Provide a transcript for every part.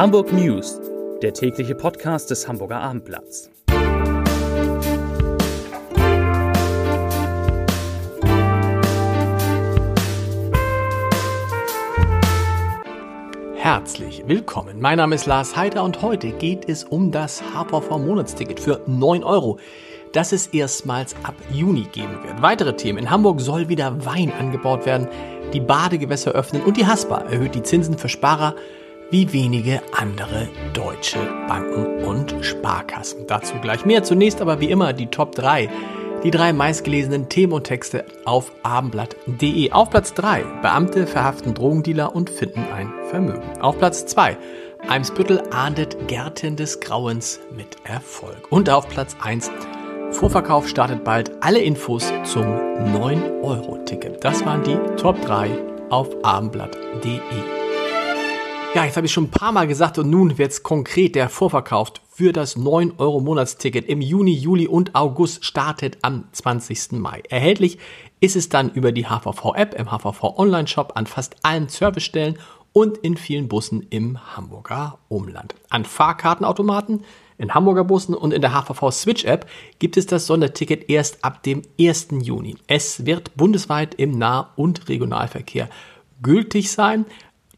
Hamburg News, der tägliche Podcast des Hamburger Abendblatts. Herzlich willkommen. Mein Name ist Lars Heider und heute geht es um das HVV Monatsticket für 9 Euro, das es erstmals ab Juni geben wird. Weitere Themen. In Hamburg soll wieder Wein angebaut werden, die Badegewässer öffnen und die Haspa erhöht die Zinsen für Sparer wie wenige andere deutsche Banken und Sparkassen. Dazu gleich mehr. Zunächst aber wie immer die Top 3. Die drei meistgelesenen Themen und Texte auf abendblatt.de. Auf Platz 3. Beamte verhaften Drogendealer und finden ein Vermögen. Auf Platz 2. Eimsbüttel ahndet Gärten des Grauens mit Erfolg. Und auf Platz 1. Vorverkauf startet bald. Alle Infos zum 9-Euro-Ticket. Das waren die Top 3 auf abendblatt.de. Ja, jetzt habe ich schon ein paar Mal gesagt und nun wird es konkret. Der Vorverkauf für das 9-Euro-Monatsticket im Juni, Juli und August startet am 20. Mai. Erhältlich ist es dann über die HVV-App im HVV-Online-Shop an fast allen Servicestellen und in vielen Bussen im Hamburger Umland. An Fahrkartenautomaten, in Hamburger Bussen und in der HVV Switch App gibt es das Sonderticket erst ab dem 1. Juni. Es wird bundesweit im Nah- und Regionalverkehr gültig sein.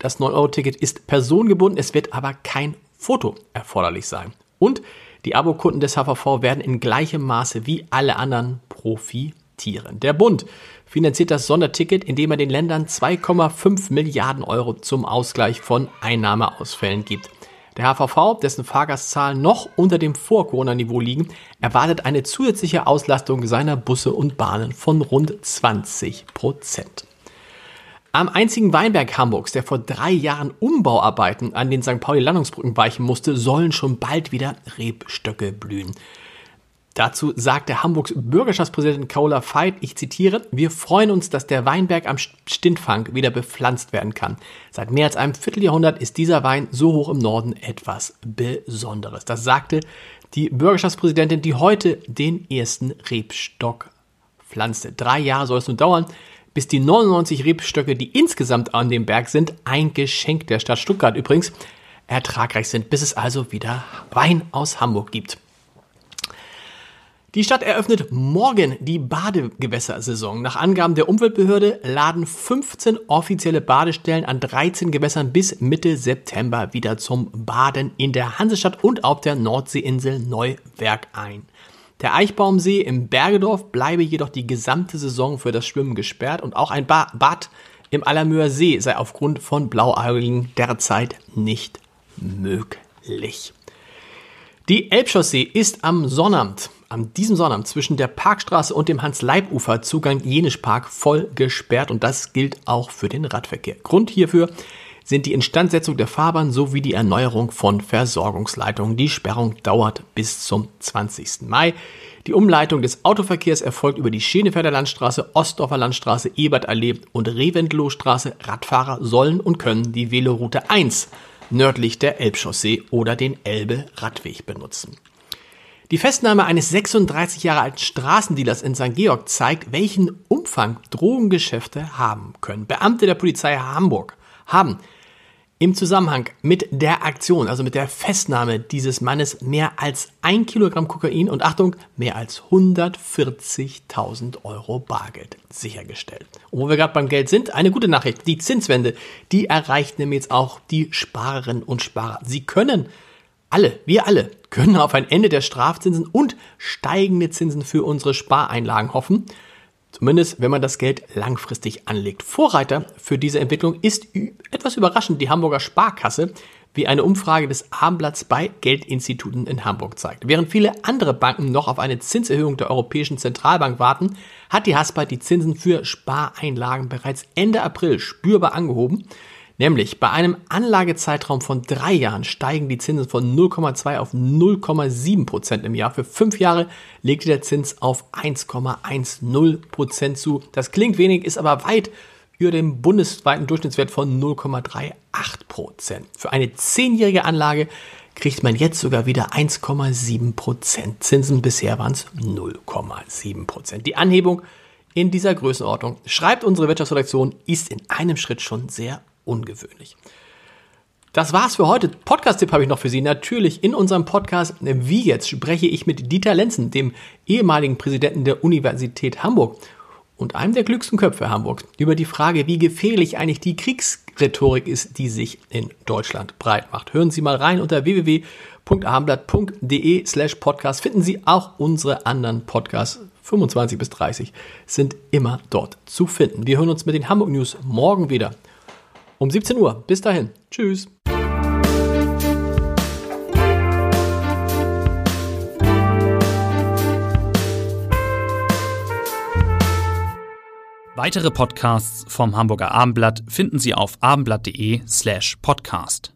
Das 9-Euro-Ticket ist personengebunden, es wird aber kein Foto erforderlich sein. Und die Abokunden des HVV werden in gleichem Maße wie alle anderen profitieren. Der Bund finanziert das Sonderticket, indem er den Ländern 2,5 Milliarden Euro zum Ausgleich von Einnahmeausfällen gibt. Der HVV, dessen Fahrgastzahlen noch unter dem Vor-Corona-Niveau liegen, erwartet eine zusätzliche Auslastung seiner Busse und Bahnen von rund 20 Prozent. Am einzigen Weinberg Hamburgs, der vor drei Jahren Umbauarbeiten an den St. Pauli-Landungsbrücken weichen musste, sollen schon bald wieder Rebstöcke blühen. Dazu sagte Hamburgs Bürgerschaftspräsident Kaula Veit, ich zitiere, wir freuen uns, dass der Weinberg am Stintfang wieder bepflanzt werden kann. Seit mehr als einem Vierteljahrhundert ist dieser Wein so hoch im Norden etwas Besonderes. Das sagte die Bürgerschaftspräsidentin, die heute den ersten Rebstock pflanzte. Drei Jahre soll es nun dauern, bis die 99 Rebstöcke, die insgesamt an dem Berg sind, ein Geschenk der Stadt Stuttgart übrigens, ertragreich sind, bis es also wieder Wein aus Hamburg gibt. Die Stadt eröffnet morgen die Badegewässersaison. Nach Angaben der Umweltbehörde laden 15 offizielle Badestellen an 13 Gewässern bis Mitte September wieder zum Baden in der Hansestadt und auf der Nordseeinsel Neuwerk ein. Der Eichbaumsee im Bergedorf bleibe jedoch die gesamte Saison für das Schwimmen gesperrt und auch ein ba Bad im Allermöer See sei aufgrund von Blaualgen derzeit nicht möglich. Die Elbchaussee ist am Sonnabend, am diesem Sonnabend zwischen der Parkstraße und dem Hans-Leib-Ufer Zugang Jenisch Park voll gesperrt und das gilt auch für den Radverkehr. Grund hierfür sind die Instandsetzung der Fahrbahn sowie die Erneuerung von Versorgungsleitungen. Die Sperrung dauert bis zum 20. Mai. Die Umleitung des Autoverkehrs erfolgt über die Schenefelder Landstraße, Ostdorfer Landstraße, Ebertallee und Reventlow-Straße. Radfahrer sollen und können die Veloroute 1 nördlich der Elbchaussee oder den Elbe-Radweg benutzen. Die Festnahme eines 36 Jahre alten Straßendealers in St. Georg zeigt, welchen Umfang Drogengeschäfte haben können. Beamte der Polizei Hamburg haben im Zusammenhang mit der Aktion, also mit der Festnahme dieses Mannes, mehr als ein Kilogramm Kokain und Achtung, mehr als 140.000 Euro Bargeld sichergestellt. Und wo wir gerade beim Geld sind, eine gute Nachricht. Die Zinswende, die erreicht nämlich jetzt auch die Sparerinnen und Sparer. Sie können alle, wir alle, können auf ein Ende der Strafzinsen und steigende Zinsen für unsere Spareinlagen hoffen. Zumindest, wenn man das Geld langfristig anlegt. Vorreiter für diese Entwicklung ist etwas überraschend die Hamburger Sparkasse, wie eine Umfrage des Abendblatts bei Geldinstituten in Hamburg zeigt. Während viele andere Banken noch auf eine Zinserhöhung der Europäischen Zentralbank warten, hat die Haspa die Zinsen für Spareinlagen bereits Ende April spürbar angehoben. Nämlich bei einem Anlagezeitraum von drei Jahren steigen die Zinsen von 0,2 auf 0,7 Prozent im Jahr. Für fünf Jahre legte der Zins auf 1,10 Prozent zu. Das klingt wenig, ist aber weit über dem bundesweiten Durchschnittswert von 0,38 Prozent. Für eine zehnjährige Anlage kriegt man jetzt sogar wieder 1,7 Prozent Zinsen. Bisher waren es 0,7 Prozent. Die Anhebung in dieser Größenordnung, schreibt unsere Wirtschaftsredaktion, ist in einem Schritt schon sehr ungewöhnlich. Das war's für heute. Podcast-Tipp habe ich noch für Sie. Natürlich in unserem Podcast Wie jetzt spreche ich mit Dieter Lenzen, dem ehemaligen Präsidenten der Universität Hamburg und einem der klügsten Köpfe Hamburgs, über die Frage, wie gefährlich eigentlich die Kriegsrhetorik ist, die sich in Deutschland breit macht. Hören Sie mal rein unter www.abendblatt.de slash podcast finden Sie auch unsere anderen Podcasts. 25 bis 30 sind immer dort zu finden. Wir hören uns mit den Hamburg News morgen wieder um 17 Uhr. Bis dahin. Tschüss. Weitere Podcasts vom Hamburger Abendblatt finden Sie auf abendblatt.de slash podcast.